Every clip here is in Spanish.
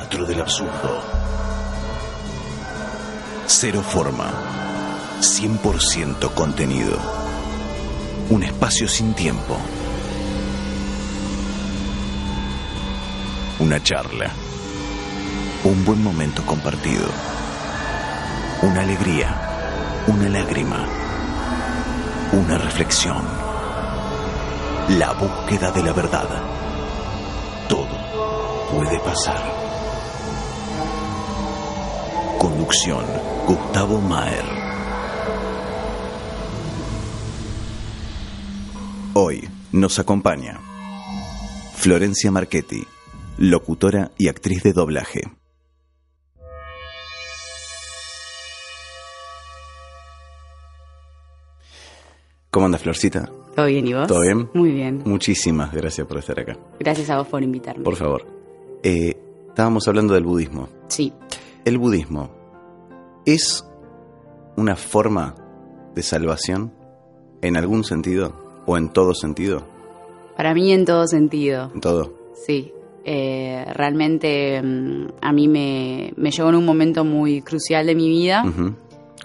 teatro del absurdo. Cero forma, 100% contenido. Un espacio sin tiempo. Una charla. Un buen momento compartido. Una alegría. Una lágrima. Una reflexión. La búsqueda de la verdad. Todo puede pasar. Conducción. Gustavo Maer. Hoy nos acompaña Florencia Marchetti, locutora y actriz de doblaje. ¿Cómo anda Florcita? ¿Todo bien y vos? ¿Todo bien? Muy bien. Muchísimas gracias por estar acá. Gracias a vos por invitarme. Por favor. Eh, estábamos hablando del budismo. Sí. ¿El budismo es una forma de salvación en algún sentido o en todo sentido? Para mí en todo sentido. En todo. Sí. Eh, realmente mm, a mí me, me llegó en un momento muy crucial de mi vida.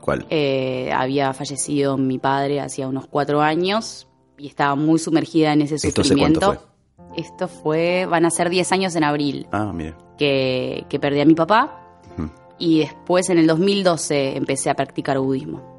¿Cuál? Eh, había fallecido mi padre hacía unos cuatro años y estaba muy sumergida en ese ¿Esto hace cuánto sufrimiento. Esto fue, van a ser 10 años en abril, Ah, mira. que, que perdí a mi papá. Y después en el 2012 empecé a practicar budismo.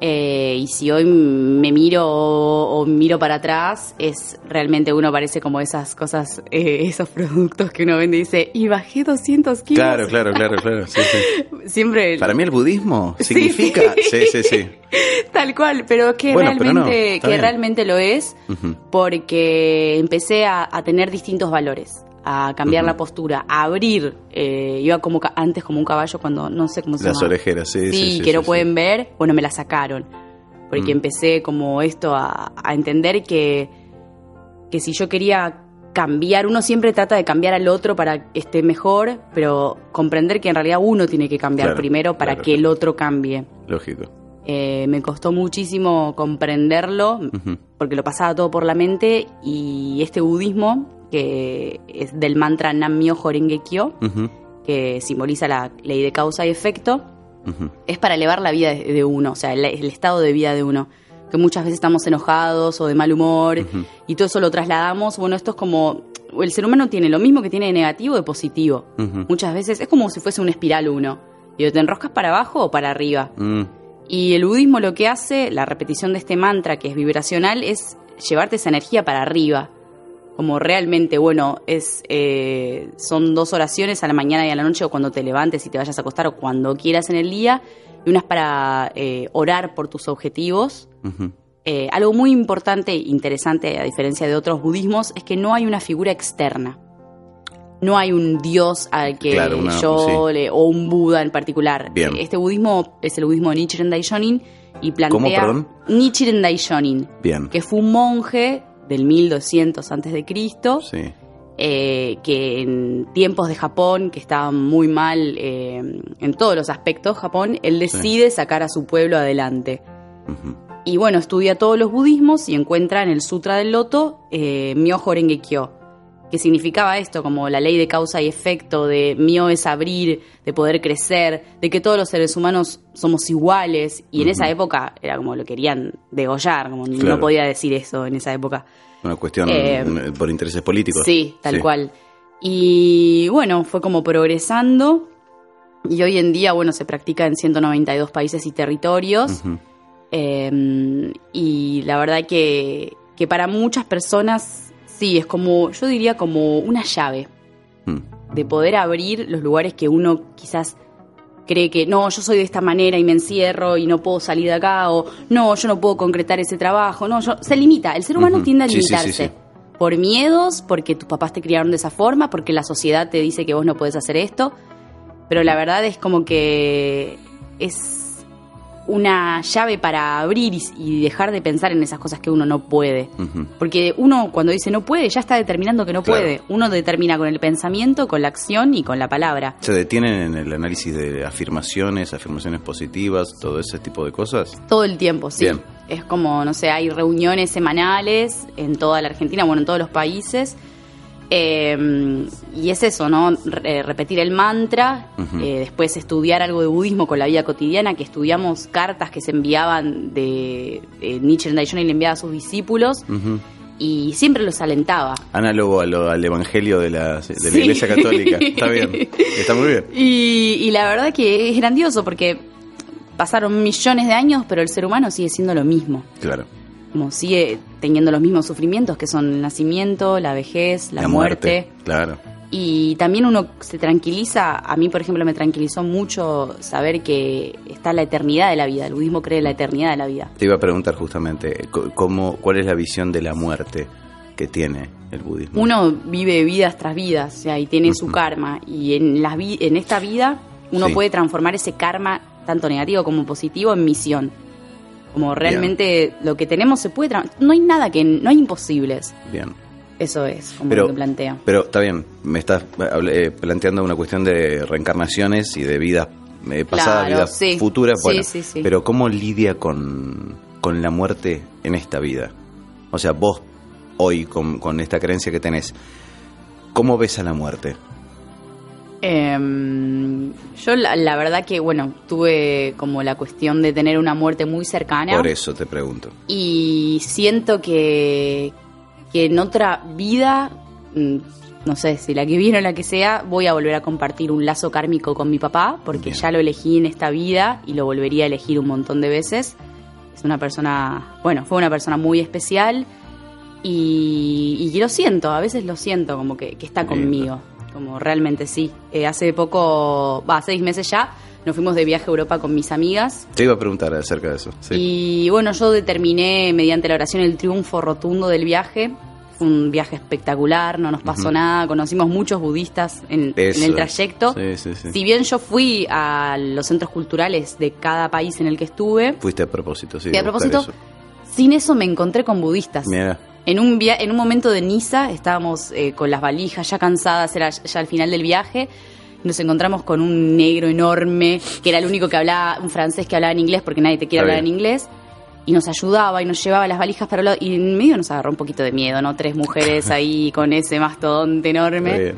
Eh, y si hoy me miro o, o miro para atrás, es realmente uno parece como esas cosas, eh, esos productos que uno vende y dice, y bajé 200 kilos. Claro, claro, claro, claro. Sí, sí. Siempre Para mí el budismo significa... Sí, sí, sí. tal cual, pero que Bueno, pero no, realmente, que realmente lo es, porque empecé a, a tener distintos valores, a cambiar la postura, a abrir, eh, iba como antes como un caballo cuando no sé cómo se Las llama. orejeras, sí, sí. sí, sí, que no pueden ver, bueno, me la sacaron. Porque Mm. empecé como esto a, a entender que, que si yo quería cambiar, uno siempre trata de cambiar al otro para que esté mejor, pero comprender que en realidad uno tiene que cambiar Claro, primero para claro, que el otro cambie. Lógico. Eh, me costó muchísimo comprenderlo, porque lo pasaba todo por la mente, y este budismo, que es del mantra Nam Myoho Renge Kyo, Ujú. que simboliza la ley de causa y efecto, es para elevar la vida de de uno, o sea, el, el estado de vida de uno. Que muchas veces estamos enojados o de mal humor y todo eso lo trasladamos. Bueno, esto es como. El ser humano tiene lo mismo que tiene de negativo de positivo. Muchas veces es como si fuese una espiral uno. Y te enroscas para abajo o para arriba. Mm. Y el budismo lo que hace, la repetición de este mantra que es vibracional, es llevarte esa energía para arriba. Como realmente, bueno, es eh, son dos oraciones a la mañana y a la noche o cuando te levantes y te vayas a acostar o cuando quieras en el día. Y una es para eh, orar por tus objetivos. Eh, algo muy importante e interesante, a diferencia de otros budismos, es que no hay una figura externa. No hay un dios al que Claro, una- yo le- o un Buda en particular. Bien. Este budismo es el budismo de Nichiren Daishonin y plantea ¿Cómo, perdón? Nichiren Daishonin, Bien. que fue un monje del 1200 antes de Cristo, eh, que en tiempos de Japón, que estaban muy mal eh, en todos los aspectos, Japón, él decide sacar a su pueblo adelante. Y bueno, estudia todos los budismos y encuentra en el Sutra del Loto eh, Myoho Renge Kyo, que significaba esto, como la ley de causa y efecto, de Myo es abrir, de poder crecer, de que todos los seres humanos somos iguales. Y en esa época era como lo querían degollar, como Claro. no podía decir eso en esa época. Una cuestión Eh, mm, por intereses políticos. Sí, tal Sí. cual. Y bueno, fue como progresando. Y hoy en día, bueno, se practica en 192 países y territorios. Eh, y la verdad que, que para muchas personas, sí, es como, yo diría como una llave Mm. de poder abrir los lugares que uno quizás cree que no, yo soy de esta manera y me encierro y no puedo salir de acá, o no, yo no puedo concretar ese trabajo, no, yo, se limita, el ser humano tiende a Sí, sí, sí, limitarse. sí. Por miedos, porque tus papás te criaron de esa forma, porque la sociedad te dice que vos no puedes hacer esto, pero la verdad es como que es una llave para abrir y, y dejar de pensar en esas cosas que uno no puede. Porque uno cuando dice no puede, ya está determinando que no Claro. puede. Uno determina con el pensamiento, con la acción y con la palabra. ¿Se detienen en el análisis de afirmaciones, afirmaciones positivas, todo ese tipo de cosas? Todo el tiempo, sí. Bien. Es como, no sé, hay reuniones semanales en toda la Argentina, bueno, en todos los países, Eh, y es eso, ¿no? Re- repetir el mantra, eh, después estudiar algo de budismo con la vida cotidiana, que estudiamos cartas que se enviaban de, de Nietzsche en Daishonin le enviaba a sus discípulos y siempre los alentaba. Análogo a lo- al evangelio de la, de la Sí. Iglesia Católica. Está bien. Está muy bien. Y, y la verdad que es grandioso porque pasaron millones de años, pero el ser humano sigue siendo lo mismo. Claro. Como sigue teniendo los mismos sufrimientos que son el nacimiento, la vejez, la, muerte. Claro. Y también uno se tranquiliza, a mí por ejemplo me tranquilizó mucho saber que está la eternidad de la vida, el budismo cree en la eternidad de la vida. Te iba a preguntar justamente, ¿cómo, ¿cuál es la visión de la muerte que tiene el budismo? Uno vive vidas tras vidas, o sea, y tiene su karma, y en, la vi- en esta vida uno Sí. puede transformar ese karma, tanto negativo como positivo, en misión. Como realmente lo que tenemos se puede... No hay nada que... No hay imposibles. Bien. Eso es como Pero- lo que plantea. Pero está bien, me estás eh, planteando una cuestión de reencarnaciones y de vidas eh, pasadas, Claro, vidas sí. futuras. Bueno, sí, sí. pero ¿cómo lidia con, con la muerte en esta vida? O sea, vos hoy, con, con esta creencia que tenés, ¿cómo ves a la muerte? Em, yo la, la verdad que, bueno, tuve como la cuestión de tener una muerte muy cercana. Por eso te pregunto. Y siento que, que en otra vida, mm, no sé si la que viene o la que sea, voy a volver a compartir un lazo kármico con mi papá, porque Bien. ya lo elegí en esta vida y lo volvería a elegir un montón de veces. Es una persona, bueno, fue una persona muy especial y, y lo siento, a veces lo siento como que, que está conmigo, como realmente sí. Eh, hace poco, va, seis meses ya, nos fuimos de viaje a Europa con mis amigas Te iba a preguntar acerca de eso. Sí. y bueno, yo determiné mediante la oración el triunfo rotundo del viaje. Fue un viaje espectacular, no nos pasó nada, conocimos muchos budistas en, el trayecto. Sí, sí, sí. Si bien yo fui a los centros culturales de cada país en el que estuve, Fuiste a propósito, sí. y a propósito, sin eso me encontré con budistas. Mira, En un, via- en un momento de Niza estábamos eh, con las valijas ya cansadas, era ya al final del viaje. Nos encontramos con un negro enorme, que era el único que hablaba, un francés que hablaba en inglés, porque nadie te quiere hablar en inglés. Y nos ayudaba y nos llevaba las valijas para el lado. Y en medio nos agarró un poquito de miedo, ¿no? Tres mujeres ahí con ese mastodonte enorme.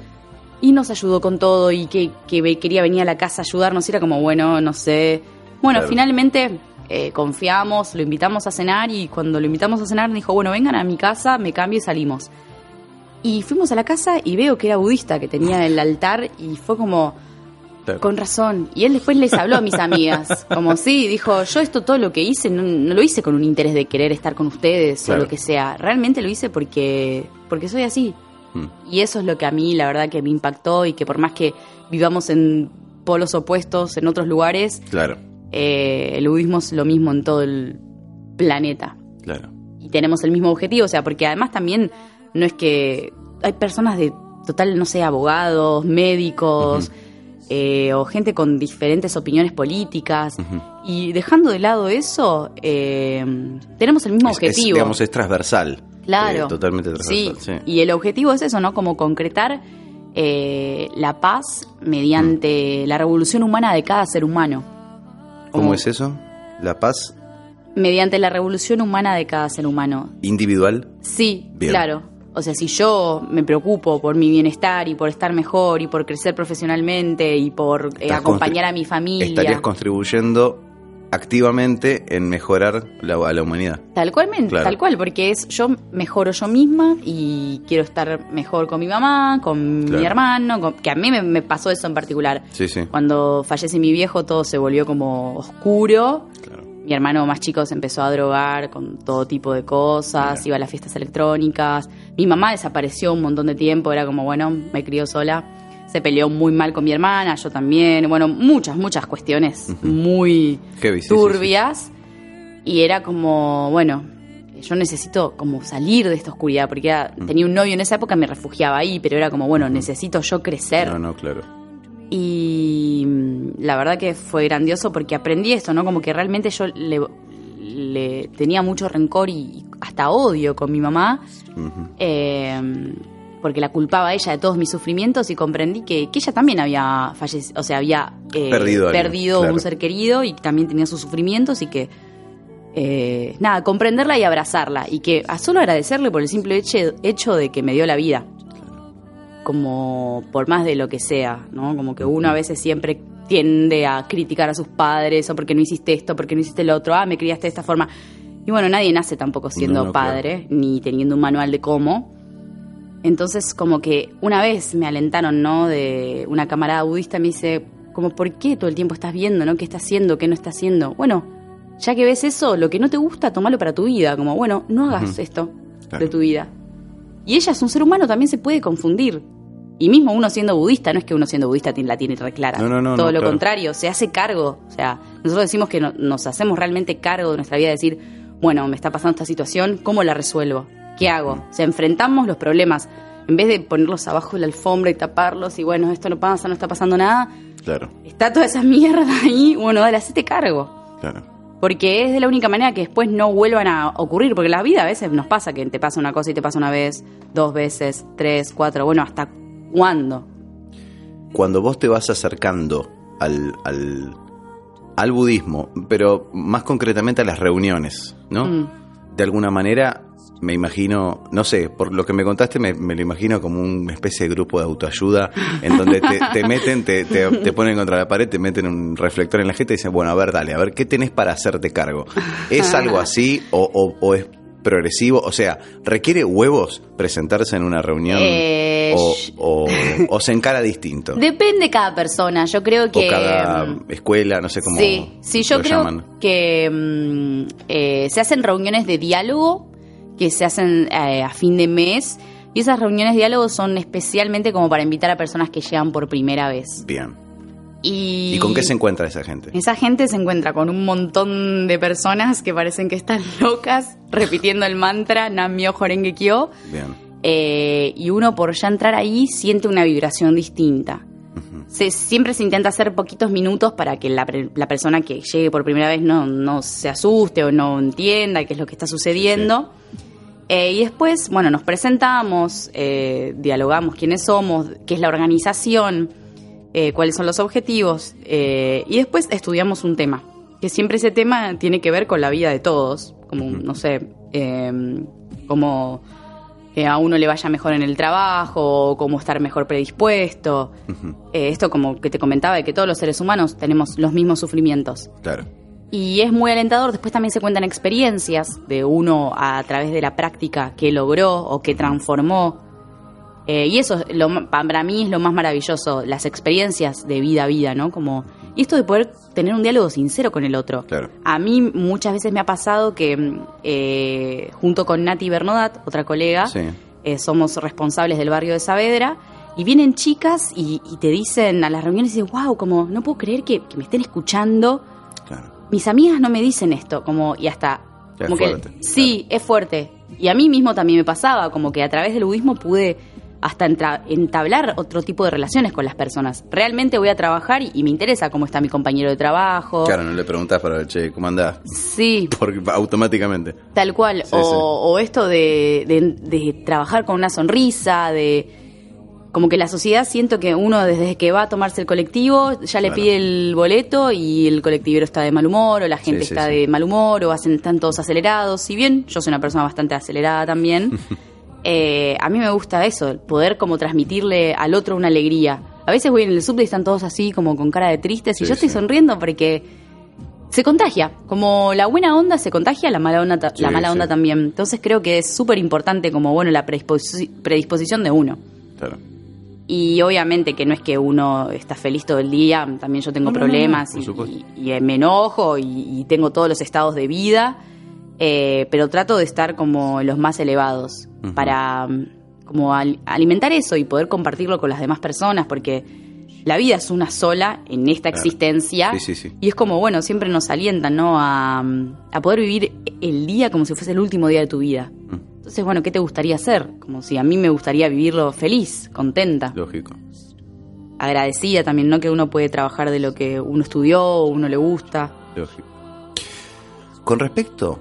Y nos ayudó con todo y que, quería venir a la casa a ayudarnos. Y era como, bueno, no sé. Bueno, Claro. finalmente eh, confiamos, lo invitamos a cenar y cuando lo invitamos a cenar dijo, bueno, vengan a mi casa, me cambio y salimos. Y fuimos a la casa y veo que era budista, que tenía el altar y fue como, con razón. Y él después les habló a mis amigas, como sí, dijo, yo esto todo lo que hice no, no lo hice con un interés de querer estar con ustedes Claro. o lo que sea. Realmente lo hice porque, porque soy así. Mm. Y eso es lo que a mí, la verdad, que me impactó y que por más que vivamos en polos opuestos en otros lugares, Claro, eh, el budismo es lo mismo en todo el planeta. claro. Y tenemos el mismo objetivo, o sea, porque además también no es que hay personas de total, no sé, abogados, médicos, eh, o gente con diferentes opiniones políticas. Y dejando de lado eso, eh, tenemos el mismo Es- es, objetivo. digamos, es transversal. Claro. Eh, totalmente transversal. Sí. y el objetivo es eso, ¿no? Como concretar la paz mediante la revolución humana de cada ser humano. ¿Cómo es eso? ¿La paz Mediante la revolución humana de cada ser humano. individual? Sí, Bien. claro. O sea, si yo me preocupo por mi bienestar y por estar mejor y por crecer profesionalmente y por eh, acompañar a mi familia. Estarías contribuyendo activamente en mejorar la, a la humanidad. Tal cual, Claro. tal cual, porque es yo mejoro yo misma y quiero estar mejor con mi mamá, con Claro. mi hermano, con- que a mí me, me pasó eso en particular. Sí, sí. Cuando fallece mi viejo todo se volvió como oscuro. Claro. Mi hermano más chico se empezó a drogar con todo tipo de cosas, Mira. iba a las fiestas electrónicas. Mi mamá desapareció un montón de tiempo, era como, bueno, me crió sola. Se peleó muy mal con mi hermana, yo también. Bueno, muchas, muchas cuestiones muy Heavy, sí, sí, turbias. Y era como, bueno, yo necesito como salir de esta oscuridad, porque era- tenía un novio en esa época, me refugiaba ahí, pero era como, bueno, necesito yo crecer. No, no, claro. Y mm, la verdad que fue grandioso porque aprendí esto, ¿no? Como que realmente yo le, le tenía mucho rencor y hasta odio con mi mamá, eh, porque la culpaba a ella de todos mis sufrimientos y comprendí que, que ella también había fallecido, o sea, había eh, Perdido alguien, perdido claro. un ser querido y también tenía sus sufrimientos y que, eh, nada, comprenderla y abrazarla y que a solo agradecerle por el simple hecho, hecho de que me dio la vida. como por más de lo que sea, ¿no? Como que uno a veces siempre tiende a criticar a sus padres, o porque no hiciste esto, porque no hiciste lo otro, ah, me criaste de esta forma. Y bueno, nadie nace tampoco siendo No, no, padre, ni teniendo un manual de cómo. Entonces, como que una vez me alentaron, ¿no? De una camarada budista me dice, como, ¿por qué todo el tiempo estás viendo, ¿no? ¿Qué está haciendo? ¿Qué no está haciendo? Bueno, ya que ves eso, lo que no te gusta, tomalo para tu vida. Como, bueno, no hagas esto Claro. de tu vida. Y ella es un ser humano, también se puede confundir. Y mismo uno siendo budista, no es que uno siendo budista la tiene re clara. No, no, no, Todo lo claro. contrario, se hace cargo. O sea, nosotros decimos que no- nos hacemos realmente cargo de nuestra vida, decir, bueno, me está pasando esta situación, ¿cómo la resuelvo? ¿Qué hago? O sea, enfrentamos los problemas. En vez de ponerlos abajo de la alfombra y taparlos y bueno, esto no pasa, no está pasando nada, Claro, está toda esa mierda ahí, bueno, dale, hacete cargo. claro. Porque es de la única manera que después no vuelvan a ocurrir. Porque la vida a veces nos pasa que te pasa una cosa y te pasa una vez, dos veces, tres, cuatro. Bueno, ¿hasta cuándo? Cuando vos te vas acercando al, al, al budismo, pero más concretamente a las reuniones, ¿no? Mm. De alguna manera, me imagino, no sé, por lo que me contaste, me, me lo imagino como una especie de grupo de autoayuda en donde te, te meten, te, te, te ponen contra la pared, te meten un reflector en la gente y dicen, bueno, a ver, dale, a ver, ¿qué tenés para hacerte cargo? ¿Es algo así o, o- o es progresivo? O sea, ¿requiere huevos presentarse en una reunión Eh, o, sh- o- o se encara distinto? Depende cada persona. Yo creo que. o cada mm, escuela, no sé cómo Sí, sí, yo lo creo llaman. que mm, eh, se hacen reuniones de diálogo que se hacen eh, a fin de mes y esas reuniones de diálogo son especialmente como para invitar a personas que llegan por primera vez. Bien. ¿Y, ¿Y con qué se encuentra esa gente? Esa gente se encuentra con un montón de personas que parecen que están locas repitiendo el mantra Nam-myoho Horenge Kyo Bien. eh, y uno por ya entrar ahí siente una vibración distinta. Se, siempre se intenta hacer poquitos minutos para que la, la persona que llegue por primera vez no, no se asuste o no entienda qué es lo que está sucediendo. Eh, y después, bueno, nos presentamos, eh, dialogamos quiénes somos, qué es la organización, eh, cuáles son los objetivos, eh, y después estudiamos un tema, que siempre ese tema tiene que ver con la vida de todos, como, no sé, eh, como que a uno le vaya mejor en el trabajo, cómo estar mejor predispuesto. Eh, esto como que te comentaba, de que todos los seres humanos tenemos los mismos sufrimientos. Claro. Y es muy alentador. Después también se cuentan experiencias de uno a, través de la práctica que logró o que transformó. Eh, y eso es lo, para mí es lo más maravilloso, las experiencias de vida a vida, ¿no? Como, y esto de poder tener un diálogo sincero con el otro. Claro. A mí muchas veces me ha pasado que eh, junto con Nati Bernodat, otra colega, Sí. eh, somos responsables del barrio de Saavedra, y vienen chicas y, y te dicen a las reuniones, y dicen, wow, como no puedo creer que, que me estén escuchando Claro. Mis amigas no me dicen esto, como, y hasta, Es como que, fuerte, sí, es fuerte. Y a mí mismo también me pasaba, como que a través del budismo pude hasta entablar otro tipo de relaciones con las personas. Realmente voy a trabajar y, y me interesa cómo está mi compañero de trabajo. Claro, no le preguntás para ver, che, ¿cómo andás? Sí, Porque automáticamente. tal cual. Sí, o, sí. o esto de, de- de trabajar con una sonrisa, de... Como que la sociedad siento que uno desde que va a tomarse el colectivo ya le Claro. pide el boleto y el colectivero está de mal humor o la gente Sí, está sí. de mal humor o hacen, están todos acelerados. Si bien yo soy una persona bastante acelerada también, eh, a mí me gusta eso, poder como transmitirle al otro una alegría. A veces voy en el subte y están todos así como con cara de tristes y yo estoy sonriendo porque se contagia. Como la buena onda se contagia, la mala onda, la mala onda también. Entonces creo que es súper importante como, bueno, la predisposi- predisposición de uno. Claro. Y obviamente que no es que uno está feliz todo el día, también yo tengo No, no, no, problemas y- y me enojo y, y tengo todos los estados de vida, eh, pero trato de estar como los más elevados para mm, como al- alimentar eso y poder compartirlo con las demás personas, porque la vida es una sola en esta Claro. existencia Sí, sí, sí. y es como, bueno, siempre nos alientan, ¿no? A, a poder vivir el día como si fuese el último día de tu vida. Entonces, bueno, ¿qué te gustaría hacer? Como si a mí me gustaría vivirlo feliz, contenta, Lógico. agradecida también, ¿no? Que uno puede trabajar de lo que uno estudió o uno le gusta. Lógico. Con respecto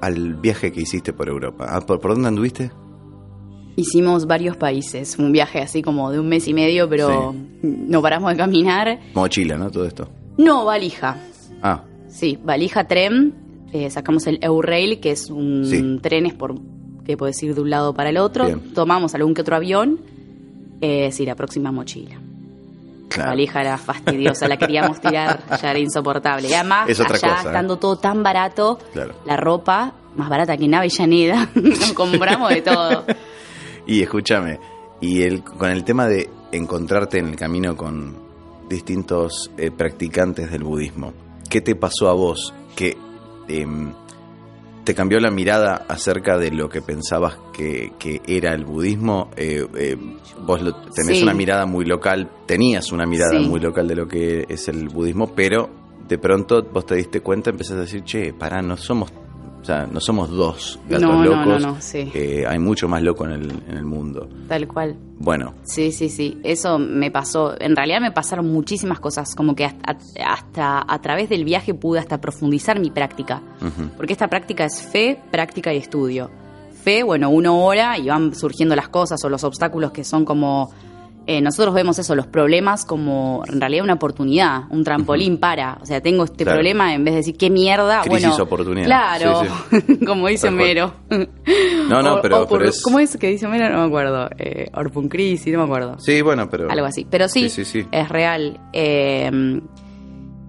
al viaje que hiciste por Europa, ah, ¿por, por dónde anduviste? Hicimos varios países, un viaje así como de un mes y medio, pero no paramos de caminar. Mochila, ¿no? Todo esto. No, valija. Ah, Sí, valija tren. eh, sacamos el Eurail, que es un Sí. trenes por que puedes ir de un lado para el otro. Bien. Tomamos algún que otro avión. Eh, sí, la próxima mochila. La valija era fastidiosa, la queríamos tirar, ya era insoportable. Y además, Es otra allá, cosa, ¿eh? estando todo tan barato, Claro. la ropa más barata que en Avellaneda, nos compramos de todo. Y escúchame, y el, con el tema de encontrarte en el camino con distintos eh, practicantes del budismo, ¿qué te pasó a vos que em, te cambió la mirada acerca de lo que pensabas que, que era el budismo? Eh, eh, vos lo- tenés Sí. una mirada muy local, tenías una mirada Sí. muy local de lo que es el budismo, pero de pronto vos te diste cuenta, empezaste a decir, che, pará, no somos, o sea, no somos dos gatos No, locos. no, no, sí. eh, hay mucho más loco en el, en el mundo. Tal cual. Bueno, Sí, sí, sí. Eso me pasó. En realidad me pasaron muchísimas cosas. Como que hasta, hasta a través del viaje pude hasta profundizar mi práctica. Porque esta práctica es fe, práctica y estudio. Fe, bueno, uno ora y van surgiendo las cosas o los obstáculos que son como... eh, nosotros vemos eso, los problemas como en realidad una oportunidad, un trampolín para. O sea, tengo este Claro. problema en vez de decir qué mierda. Crisis, bueno, oportunidad. Claro, Sí, como dice. Homero. No, no, O- pero- por- pero es- ¿Cómo es que dice Homero? No me acuerdo. Eh, Orpun crisis, no me acuerdo sí, bueno, pero... algo así. Pero sí, Sí, es real. Eh,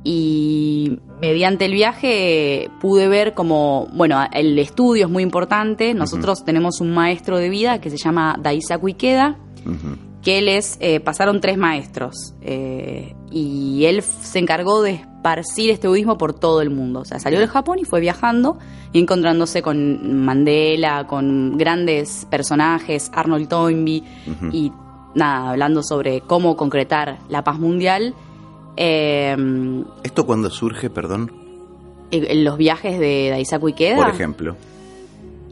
y mediante el viaje pude ver como, bueno, el estudio es muy importante. Nosotros tenemos un maestro de vida que se llama Daisaku Ikeda, Ujú, que él es, eh, pasaron tres maestros. eh, y él se encargó de esparcir este budismo por todo el mundo. O sea, salió del Japón y fue viajando y encontrándose con Mandela, con grandes personajes, Arnold Toynbee, y nada, hablando sobre cómo concretar la paz mundial. eh, en ¿Esto cuándo surge, perdón? en los viajes de Daisaku Ikeda. Por ejemplo.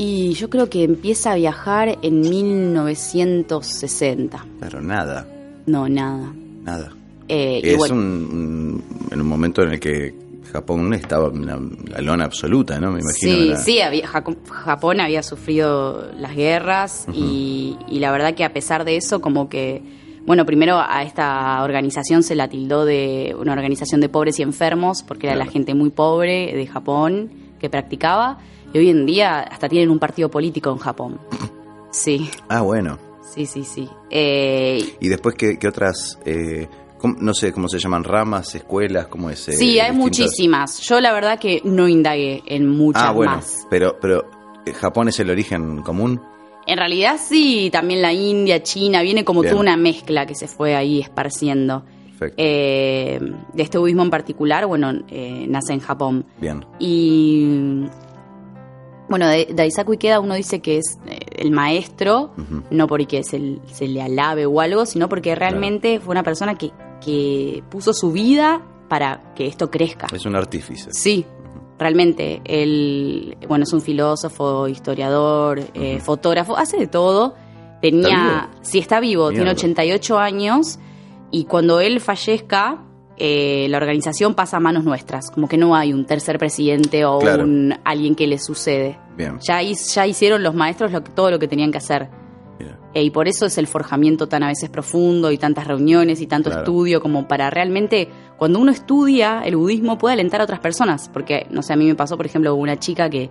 Y yo creo que empieza a viajar en 1960. Claro, nada, No, nada. nada. Eh, es bueno, un, en un momento en el que Japón estaba en la, la lona absoluta, ¿no? Me imagino. Sí, sí, había- Japón había sufrido las guerras y, y la verdad que a pesar de eso, como que, bueno, primero a esta organización se la tildó de una organización de pobres y enfermos, porque era la gente muy pobre de Japón que practicaba, y hoy en día hasta tienen un partido político en Japón. Sí, Ah, bueno. sí, sí, sí. Eh, Y después, ¿qué, qué otras, eh, cómo- no sé cómo se llaman, ramas, escuelas, cómo es? eh, sí, hay muchísimas. Yo la verdad que no indagué en muchas Ah, bueno, más. pero, pero eh, ¿Japón es el origen común? En realidad sí, también la India, China, viene como Bien. toda una mezcla que se fue ahí esparciendo. Perfecto. Eh, de este budismo en particular, bueno, eh, nace en Japón. Bien. Y bueno, de Daisaku Ikeda uno dice que es eh, el maestro, no porque se, le alabe o algo, sino porque realmente fue una persona que, que puso su vida para que esto crezca. Es un artífice. Sí, realmente. Él, bueno, es un filósofo, historiador, eh, fotógrafo, hace de todo. ¿Está Tenía, sí, está vivo, tiene Mierda. 88 años y cuando él fallezca, eh, la organización pasa a manos nuestras. Como que no hay un tercer presidente o Claro. un alguien que le sucede. Bien. Ya, hi- ya hicieron los maestros lo todo lo que tenían que hacer. Eh, y por eso es el forjamiento tan a veces profundo y tantas reuniones y tanto Claro. estudio como para realmente, cuando uno estudia el budismo, puede alentar a otras personas. Porque, no sé, a mí me pasó, por ejemplo, una chica que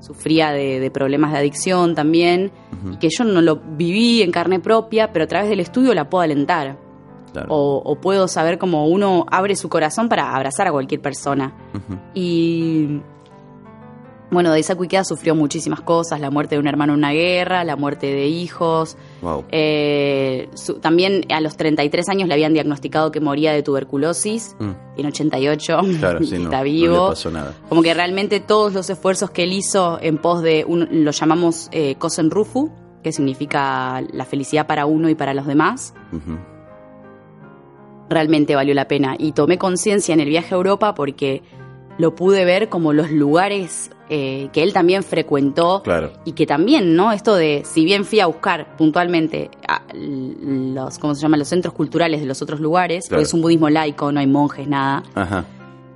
sufría de, de problemas de adicción también, y que yo no lo viví en carne propia, pero a través del estudio la puedo alentar. Claro. O, o puedo saber cómo uno abre su corazón para abrazar a cualquier persona. Ujú. Y bueno, Daisaku Ikeda sufrió muchísimas cosas, la muerte de un hermano en una guerra, la muerte de hijos. Wow. Eh, su- también a los 33 años le habían diagnosticado que moría de tuberculosis, Mm. tiene 88, Claro, sí, está no vivo. le pasó nada. Como que realmente todos los esfuerzos que él hizo en pos de, un, lo llamamos eh, Kosen Rufu, que significa la felicidad para uno y para los demás. Realmente valió la pena. Y tomé conciencia en el viaje a Europa porque lo pude ver como los lugares eh, que él también frecuentó Claro. y que también, ¿no? Esto de, si bien fui a buscar puntualmente a los, ¿cómo se llaman? Los centros culturales de los otros lugares, Claro. porque es un budismo laico, no hay monjes, nada, Ajá.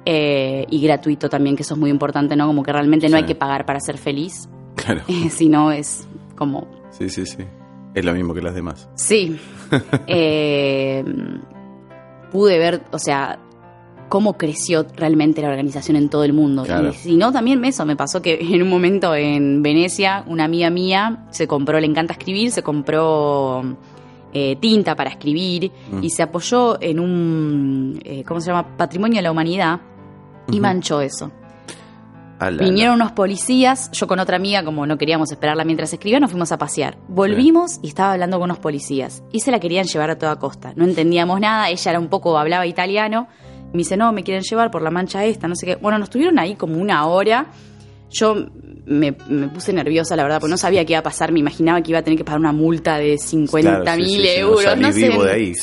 eh, y gratuito también, que eso es muy importante, ¿no? Como que realmente no Sí. hay que pagar para ser feliz, Claro. sino es como Sí, sí, sí. Es lo mismo que las demás. Sí. Eh, pude ver, o sea, cómo creció realmente la organización en todo el mundo. Claro. Y si no, también eso me pasó que en un momento en Venecia, una amiga mía se compró, le encanta escribir, se compró eh, tinta para escribir Mm. y se apoyó en un, eh, ¿cómo se llama? Patrimonio de la humanidad y manchó eso. Vinieron unos policías, yo con otra amiga, como no queríamos esperarla mientras escribía, nos fuimos a pasear. Volvimos y estaba hablando con unos policías. Y se la querían llevar a toda costa. No entendíamos nada, ella era un poco, hablaba italiano. Me dice, no, me quieren llevar por la mancha esta, no sé qué. Bueno, nos tuvieron ahí como una hora. Yo me, me puse nerviosa, la verdad, porque no sabía qué iba a pasar. Me imaginaba que iba a tener que pagar una multa de 50 Claro, sí, mil sí, sí, no euros. no sé. de ahí,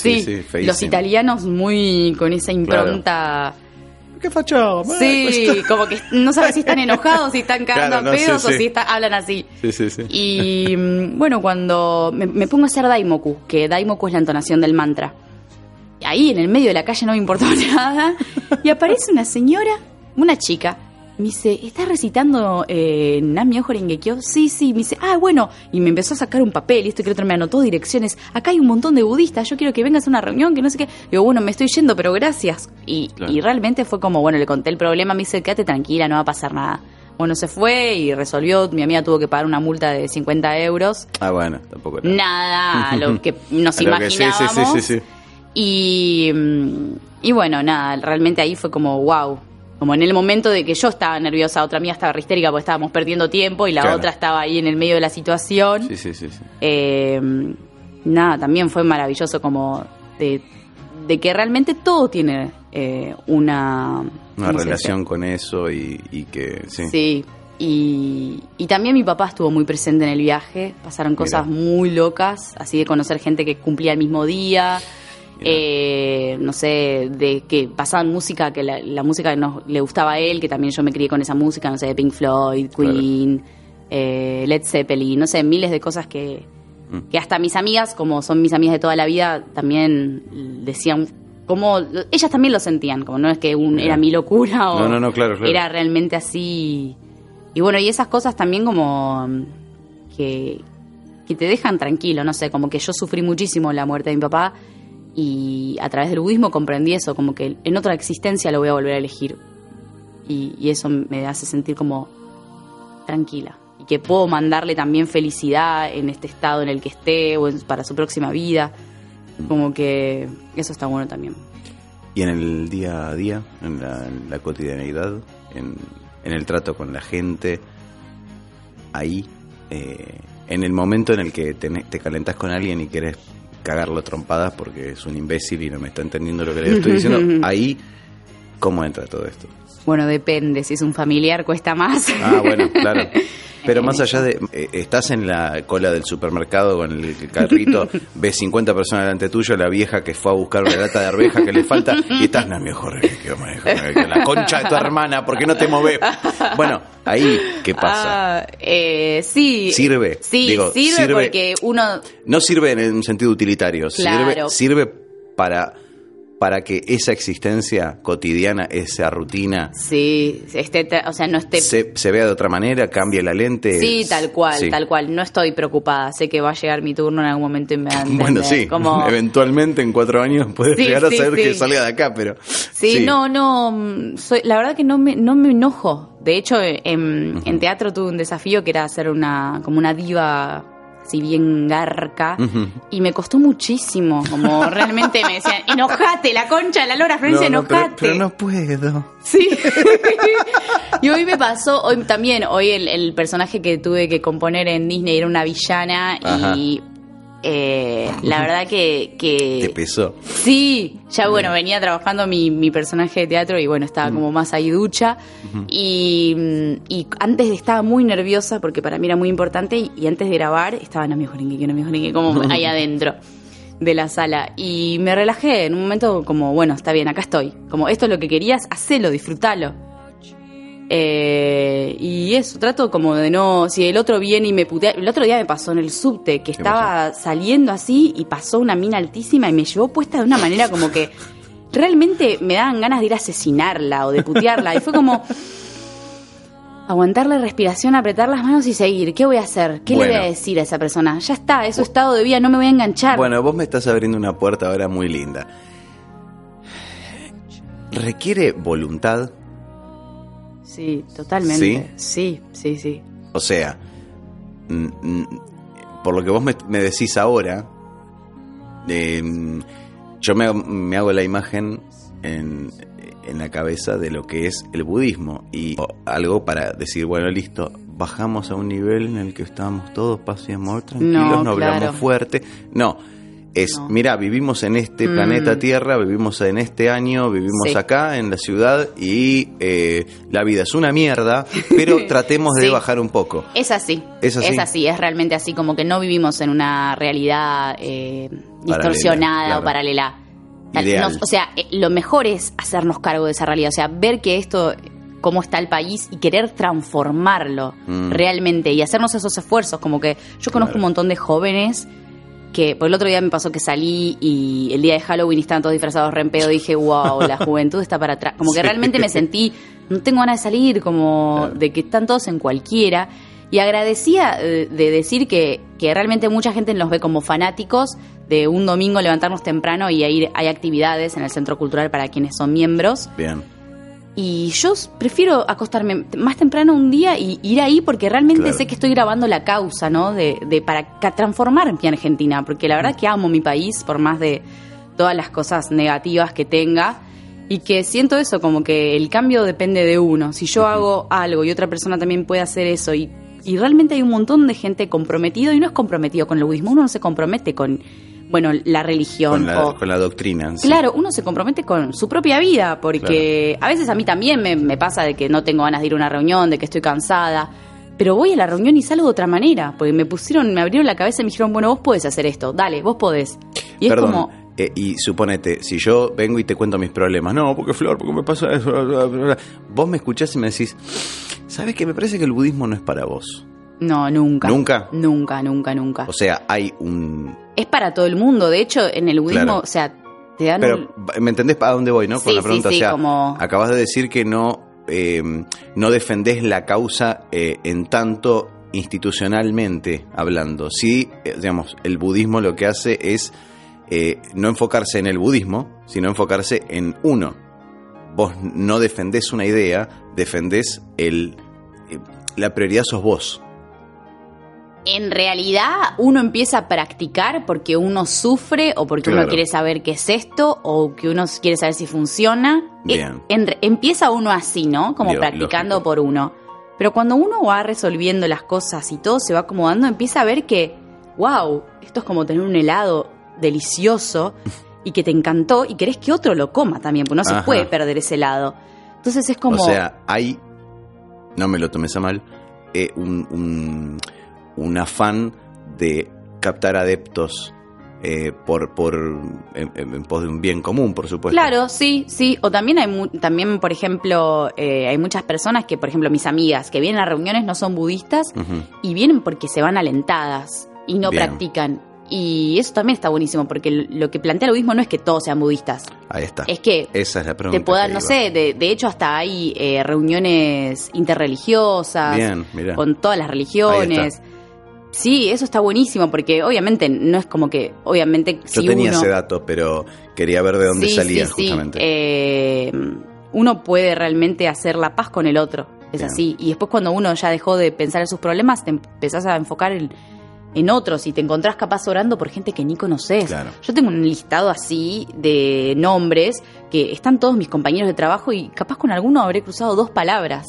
los italianos muy con esa impronta. ¿Qué facho? Sí, como que no sabes si están enojados, si están cagando Claro, a no, sí, pedos o sí. si está- hablan así. Sí, sí, sí. Y mm, bueno, cuando me, me pongo a hacer Daimoku, que Daimoku es la entonación del mantra. Ahí en el medio de la calle no me importó nada. Y aparece una señora, una chica. Me dice, ¿estás recitando eh, Nami Ojo Rengekyo? Sí, sí. Me dice, ah, bueno. Y me empezó a sacar un papel y esto que el otro me anotó direcciones. Acá hay un montón de budistas. Yo quiero que vengas a una reunión, que no sé qué. Digo, bueno, me estoy yendo, pero gracias. Y, Claro. y realmente fue como, bueno, le conté el problema. Me dice, quédate tranquila, no va a pasar nada. Bueno, se fue y resolvió. Mi amiga tuvo que pagar una multa de 50 euros. Ah, bueno, tampoco era. Nada, a lo que nos A lo que sí, sí, imaginábamos. sí, sí, sí. Y, mm, y bueno, nada, realmente ahí fue como wow. Como en el momento de que yo estaba nerviosa, otra mía estaba histérica porque estábamos perdiendo tiempo y la Claro. otra estaba ahí en el medio de la situación. Sí, sí, sí, sí. Eh, nada, también fue maravilloso como de, de que realmente todo tiene eh, una... Una ¿cómo se relación con eso y, y que, sí. Y, y también mi papá estuvo muy presente en el viaje. Pasaron cosas Mira. muy locas, así de conocer gente que cumplía el mismo día. Eh, no sé, de que pasaban música, que la, la música que nos, le gustaba a él, que también yo me crié con esa música, no sé, de Pink Floyd, Claro. Queen, eh, Led Zeppelin, no sé, miles de cosas que, Mm. que hasta mis amigas, como son mis amigas de toda la vida, también decían, como ellas también lo sentían, como no es que un, era mi locura o No, no, no, claro, claro. era realmente así. Y bueno, y esas cosas también como mm, que, que te dejan tranquilo, no sé, como que yo sufrí muchísimo la muerte de mi papá y a través del budismo comprendí eso, como que en otra existencia lo voy a volver a elegir. Y, y eso me hace sentir como tranquila. Y que puedo mandarle también felicidad en este estado en el que esté o en- para su próxima vida. Como que eso está bueno también. Y en el día a día, en la, en en, en el trato con la gente, ahí, eh, en el momento en el que te, te calentás con alguien y querés cagarlo trompadas porque es un imbécil y no me está entendiendo lo que le estoy diciendo, ahí, ¿cómo entra todo esto? Bueno, depende. Si es un familiar, cuesta más. Ah, bueno, claro. Pero más allá de, eh, estás en la cola del supermercado con el carrito, ves 50 personas delante tuyo, la vieja que fue a buscar una lata de arveja que le falta, y estás, no, mejor que la concha de tu hermana, ¿por qué no te moves? Bueno, ahí, ¿qué pasa? Ah, eh, sí. Sirve, Sí, digo, sirve, sirve. porque uno. No sirve en un sentido utilitario, Claro. sirve, sirve para, para que esa existencia cotidiana, esa rutina, Sí, esté, o sea, no esté. se, se vea de otra manera, cambie la lente. Sí, tal cual, Sí. tal cual. No estoy preocupada. Sé que va a llegar mi turno en algún momento y me va a entender. Bueno, sí, Como, eventualmente en cuatro años puedes Sí, llegar a sí, saber que salga de acá, pero... Sí, no, no. mm, Soy, la verdad que no me, no me enojo. De hecho, en, en teatro tuve un desafío que era hacer una, como una diva, si bien garca. Y me costó muchísimo. Como realmente me decían, enojate, la concha de la lora, Florencia, No, no, enojate. pero no puedo. Sí. y hoy me pasó, hoy también, hoy el, el personaje que tuve que componer en Disney era una villana y eh, la verdad que... que Te pesó. Sí, ya bueno, venía trabajando mi, mi personaje de teatro y bueno, estaba como más ahí ducha. y, mm, y antes estaba muy nerviosa porque para mí era muy importante y, y antes de grabar estaba no me joringue, no me joringue, como ahí adentro de la sala. Y me relajé en un momento como, bueno, está bien, acá estoy. Como esto es lo que querías, hacelo, disfrútalo. Eh, y eso, trato como de no. Si el otro viene y me putea. El otro día me pasó en el subte que ¿Qué estaba saliendo así y pasó una mina altísima y me llevó puesta de una manera como que realmente me daban ganas de ir a asesinarla o de putearla. Y fue como. Aguantar la respiración, apretar las manos y seguir. ¿Qué voy a hacer? ¿Qué le voy a decir a esa persona? Ya está, es su estado de vida, no me voy a enganchar. Bueno, vos me estás abriendo una puerta ahora muy linda. ¿Requiere voluntad? Sí, totalmente. Sí, sí, sí. O sea, mm, mm, por lo que vos me, me decís ahora, eh, yo me, hago- me hago la imagen en, en la cabeza de lo que es el budismo y algo para decir, bueno, listo, bajamos a un nivel en el que estamos todos paz y amor, tranquilos, No, no, claro. hablamos fuerte. No, es, No. mira, vivimos en este Mm. planeta Tierra, vivimos en este año, vivimos Sí. acá en la ciudad y eh, la vida es una mierda, pero tratemos de bajar un poco. Es así. ¿Es así? es realmente así, como que no vivimos en una realidad eh, distorsionada claro. o paralela. Tal- Ideal. nos- o sea, eh, lo mejor es hacernos cargo de esa realidad, o sea, ver que esto, cómo está el país y querer transformarlo Mm. realmente y hacernos esos esfuerzos, como que yo conozco Claro. un montón de jóvenes que por el otro día me pasó que salí y el día de Halloween estaban todos disfrazados re en pedo, dije, wow, la juventud está para atrás. Como que Sí. realmente me sentí, no tengo ganas de salir, como Claro. de que están todos en cualquiera. Y agradecía eh, de decir que, que realmente mucha gente nos ve como fanáticos de un domingo levantarnos temprano y ir, hay actividades en el Centro Cultural para quienes son miembros. Bien. Y yo prefiero acostarme más temprano un día y ir ahí porque realmente Claro. sé que estoy grabando la causa, ¿no? De, de para transformar mi Argentina, porque la verdad que amo mi país por más de todas las cosas negativas que tenga y que siento eso como que el cambio depende de uno. Si yo hago algo y otra persona también puede hacer eso y, y realmente hay un montón de gente comprometido y no es comprometido con el budismo, uno no se compromete con, bueno, la religión Con la, o con la doctrina. sí. Claro, uno se compromete con su propia vida, porque a veces a mí también me, me pasa de que no tengo ganas de ir a una reunión, de que estoy cansada, pero voy a la reunión y salgo de otra manera, porque me pusieron, me abrieron la cabeza y me dijeron, bueno, vos podés hacer esto, dale, vos podés. Y Perdón, es como, eh, y suponete, si yo vengo y te cuento mis problemas, no, porque Flor, porque me pasa eso, bla, bla, bla, bla. vos me escuchás y me decís, ¿sabes qué? Me parece que el budismo no es para vos. no, nunca. ¿Nunca? Nunca, nunca, nunca. O sea, hay un... es para todo el mundo, de hecho, en el budismo, Claro. o sea, te dan... Pero, un- ¿me entendés para dónde voy, no? Con la pregunta, sí, sí, o sea, como- acabas de decir que no, eh, no defendés la causa eh, en tanto institucionalmente hablando. Sí, eh, digamos, el budismo lo que hace es eh, no enfocarse en el budismo, sino enfocarse en uno. Vos no defendés una idea, defendés el... eh, la prioridad sos vos. En realidad uno empieza a practicar porque uno sufre o porque uno quiere saber qué es esto o que uno quiere saber si funciona. Bien. Eh, en re- empieza uno así, ¿no? Como practicando lógico. por uno. Pero cuando uno va resolviendo las cosas y todo se va acomodando, empieza a ver que, wow, esto es como tener un helado delicioso y que te encantó y querés que otro lo coma también, porque no se puede perder ese helado. Entonces es como... O sea, hay, no me lo tomes a mal, eh, un, un, un afán de captar adeptos eh, por, por en, pos de un bien común, por supuesto. Claro, sí, sí. O también hay mu- también, por ejemplo, eh, hay muchas personas que, por ejemplo, mis amigas que vienen a reuniones no son budistas y vienen porque se van alentadas y no Bien. practican. Y eso también está buenísimo porque lo que plantea el budismo no es que todos sean budistas, Ahí está. es que Esa es la pregunta. te puedan, no sé, de, de hecho hasta hay eh, reuniones interreligiosas Bien, con todas las Ahí religiones. Sí, eso está buenísimo porque obviamente no es como que, obviamente, Yo si tenía uno... ese dato, pero quería ver de dónde Sí, salía sí, sí. justamente. Eh, uno puede realmente hacer la paz con el otro. Es Bien. así. Y después cuando uno ya dejó de pensar en sus problemas, te empezás a enfocar en, en otros y te encontrás capaz orando por gente que ni conoces. Claro. Yo tengo un listado así de nombres que están todos mis compañeros de trabajo y capaz con alguno habré cruzado dos palabras.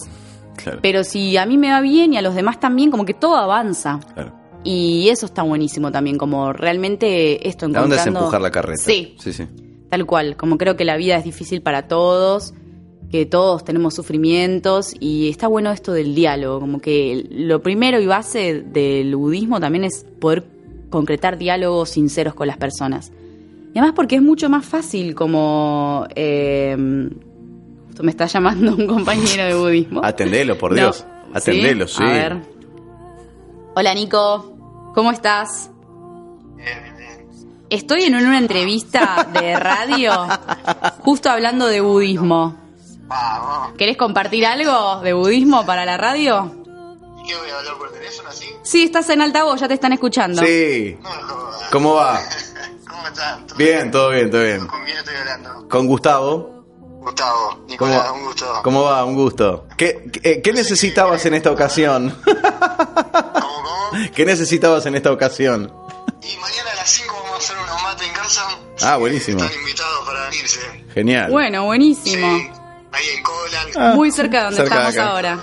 claro, Pero si a mí me va bien y a los demás también, como que todo avanza. claro. Y eso está buenísimo también, como realmente esto La onda encontrando... es empujar la carreta. Sí, Sí, sí. Tal cual, como creo que la vida es difícil para todos, que todos tenemos sufrimientos y está bueno esto del diálogo, como que lo primero y base del budismo también es poder concretar diálogos sinceros con las personas. Y además porque es mucho más fácil como... eh, justo me está llamando un compañero de budismo. Atendelo, por No. Dios. Atendelo, sí. A ver. Hola Nico, ¿cómo estás? Estoy en una entrevista de radio justo hablando de budismo. Vamos. ¿Querés compartir algo de budismo para la radio? ¿Y qué voy a hablar por teléfono así? Sí, estás en altavoz, ya te están escuchando. Sí. No. ¿Cómo va? ¿Cómo están? ¿Todo Bien, todo bien, todo bien. ¿Con quién estoy hablando? Con Gustavo. Gustavo. Nicolás, un gusto. ¿Cómo va? Un gusto. ¿Qué, qué, qué necesitabas en esta ocasión? ¿Qué necesitabas en esta ocasión? Y mañana a las 5 vamos a hacer unos mates en casa Ah, buenísimo. Están invitados para venirse. Genial. Bueno, buenísimo. Sí, ahí en Colan. Ah, Muy cerca de donde cerca estamos acá. ahora.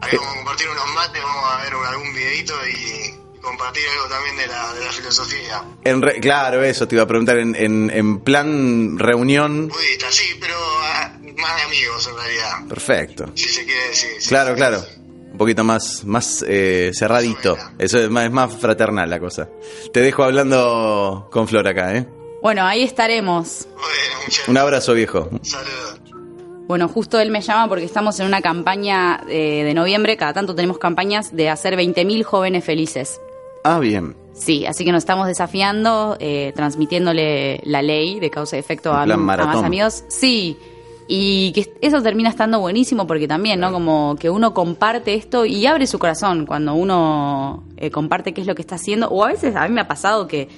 Ahí vamos a compartir unos mates, vamos a ver algún videito y, compartir algo también de la, de la filosofía. En re- claro, eso te iba a preguntar. En, en, en plan reunión. Budista, sí, pero ah, más de amigos en realidad. Perfecto. Si se quiere decir. sí. Claro, claro. Un poquito más, más eh, cerradito. Eso es más, es más fraternal la cosa. Te dejo hablando con Flor acá, ¿eh? Bueno, ahí estaremos. Bueno, muchas Un abrazo, viejo. Saludos. Bueno, justo él me llama porque estamos en una campaña eh, de noviembre, cada tanto tenemos campañas de hacer 20.000 jóvenes felices. Ah, bien. Sí, así que nos estamos desafiando, eh, transmitiéndole la ley de causa y efecto a, a más amigos. Sí, y que eso termina estando buenísimo porque también, ¿no? Como que uno comparte esto y abre su corazón cuando uno eh, comparte qué es lo que está haciendo. O a veces a mí me ha pasado que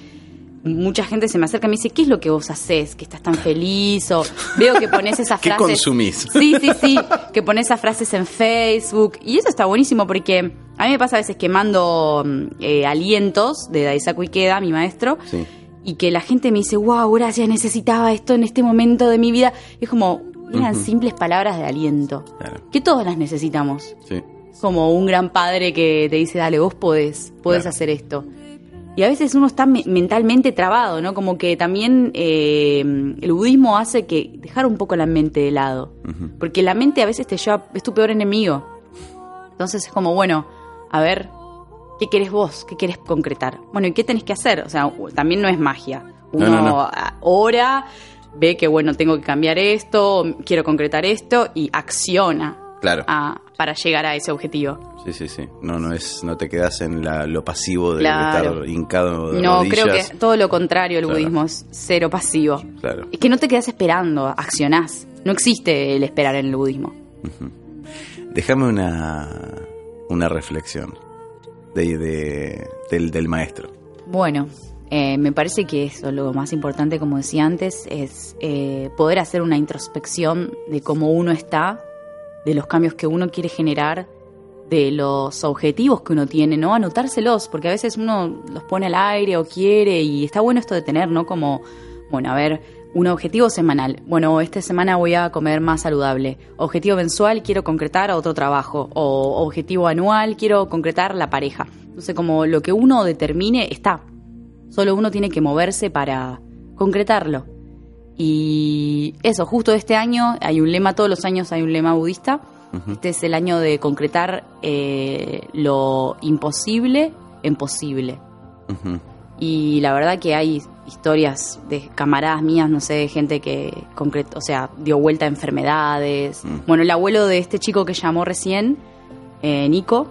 mucha gente se me acerca y me dice, ¿qué es lo que vos haces? Que estás tan feliz o veo que pones esas ¿Qué frases. consumís? Sí, sí, sí, que pones esas frases en Facebook y eso está buenísimo porque a mí me pasa a veces que mando mm, eh, alientos de Daisaku Ikeda, mi maestro, Sí. y que la gente me dice, wow, gracias, necesitaba esto en este momento de mi vida. Y es como, eran simples palabras de aliento, Claro. que todos las necesitamos. Sí. Como un gran padre que te dice, dale, vos podés, podés Claro. hacer esto. Y a veces uno está me- mentalmente trabado, ¿no? Como que también eh, el budismo hace que dejar un poco la mente de lado. Porque la mente a veces te lleva, es tu peor enemigo. Entonces es como, bueno, a ver, ¿qué querés vos? ¿Qué querés concretar? Bueno, ¿y qué tenés que hacer? O sea, también no es magia. No, Uno no, ora, ve que, bueno, tengo que cambiar esto, quiero concretar esto y acciona Claro. a- para llegar a ese objetivo. Sí, sí, sí. No, no es, no te quedas en la- lo pasivo de Claro. estar hincado de No, rodillas. creo que todo lo contrario, el Claro. budismo es cero pasivo. Claro. Es que no te quedas esperando, accionás. No existe el esperar en el budismo. Déjame una, una reflexión de, de- del, del maestro. Bueno, eh, me parece que eso, lo más importante, como decía antes, es eh, poder hacer una introspección de cómo uno está, de los cambios que uno quiere generar, de los objetivos que uno tiene, ¿no? Anotárselos, porque a veces uno los pone al aire o quiere y está bueno esto de tener, ¿no? Como, bueno, a ver, un objetivo semanal. Bueno, esta semana voy a comer más saludable. Objetivo mensual, quiero concretar otro trabajo. O objetivo anual, quiero concretar la pareja. Entonces, como lo que uno determine está. Solo uno tiene que moverse para concretarlo. Y eso, justo este año hay un lema, todos los años hay un lema budista. Este es el año de concretar eh, lo imposible en posible. Y la verdad que hay historias de camaradas mías, no sé, gente que concretó, o sea, dio vuelta a enfermedades. Mm. Bueno, el abuelo de este chico que llamó recién, eh, Nico,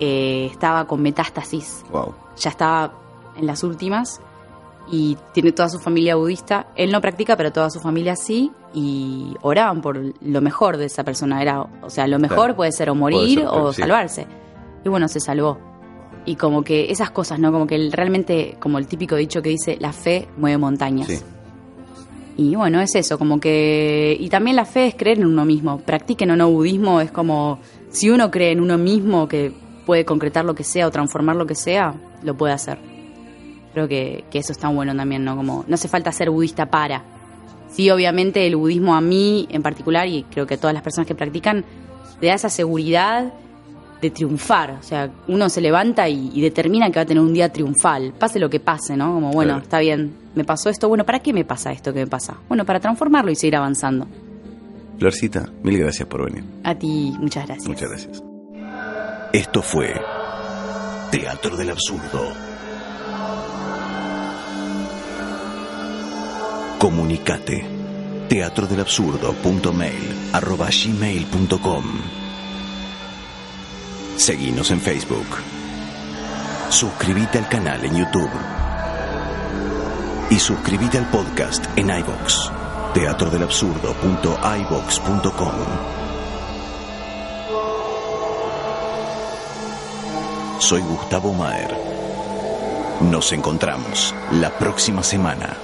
eh, estaba con metástasis Wow. ya estaba en las últimas y tiene toda su familia budista. Él no practica, pero toda su familia sí y oraban por lo mejor de esa persona. Era, o sea, lo mejor Claro. puede ser o morir ser, o sí. salvarse. Y bueno, se salvó. Y como que esas cosas, ¿no? Como que realmente, como el típico dicho que dice, la fe mueve montañas. Sí. Y bueno, es eso, como que... Y también la fe es creer en uno mismo. Practiquen o no budismo, es como... Si uno cree en uno mismo que puede concretar lo que sea o transformar lo que sea, lo puede hacer. Creo que, que eso está bueno también, ¿no? Como no hace falta ser budista para. Sí, obviamente el budismo a mí en particular, y creo que a todas las personas que practican, le da esa seguridad de triunfar. O sea, uno se levanta y, y determina que va a tener un día triunfal, pase lo que pase, ¿no? Como, bueno, Claro. está bien, me pasó esto, bueno, ¿para qué me pasa esto que me pasa? Bueno, para transformarlo y seguir avanzando. Florcita, mil gracias por venir. A ti, muchas gracias. Muchas gracias. Esto fue Teatro del Absurdo. Comunicate. teatrodelabsurdo.mail arroba gmail.com Seguinos en Facebook. Suscríbete al canal en YouTube. Y suscríbete al podcast en iVoox. teatrodelabsurdo.ivox.com Soy Gustavo Maer. Nos encontramos la próxima semana.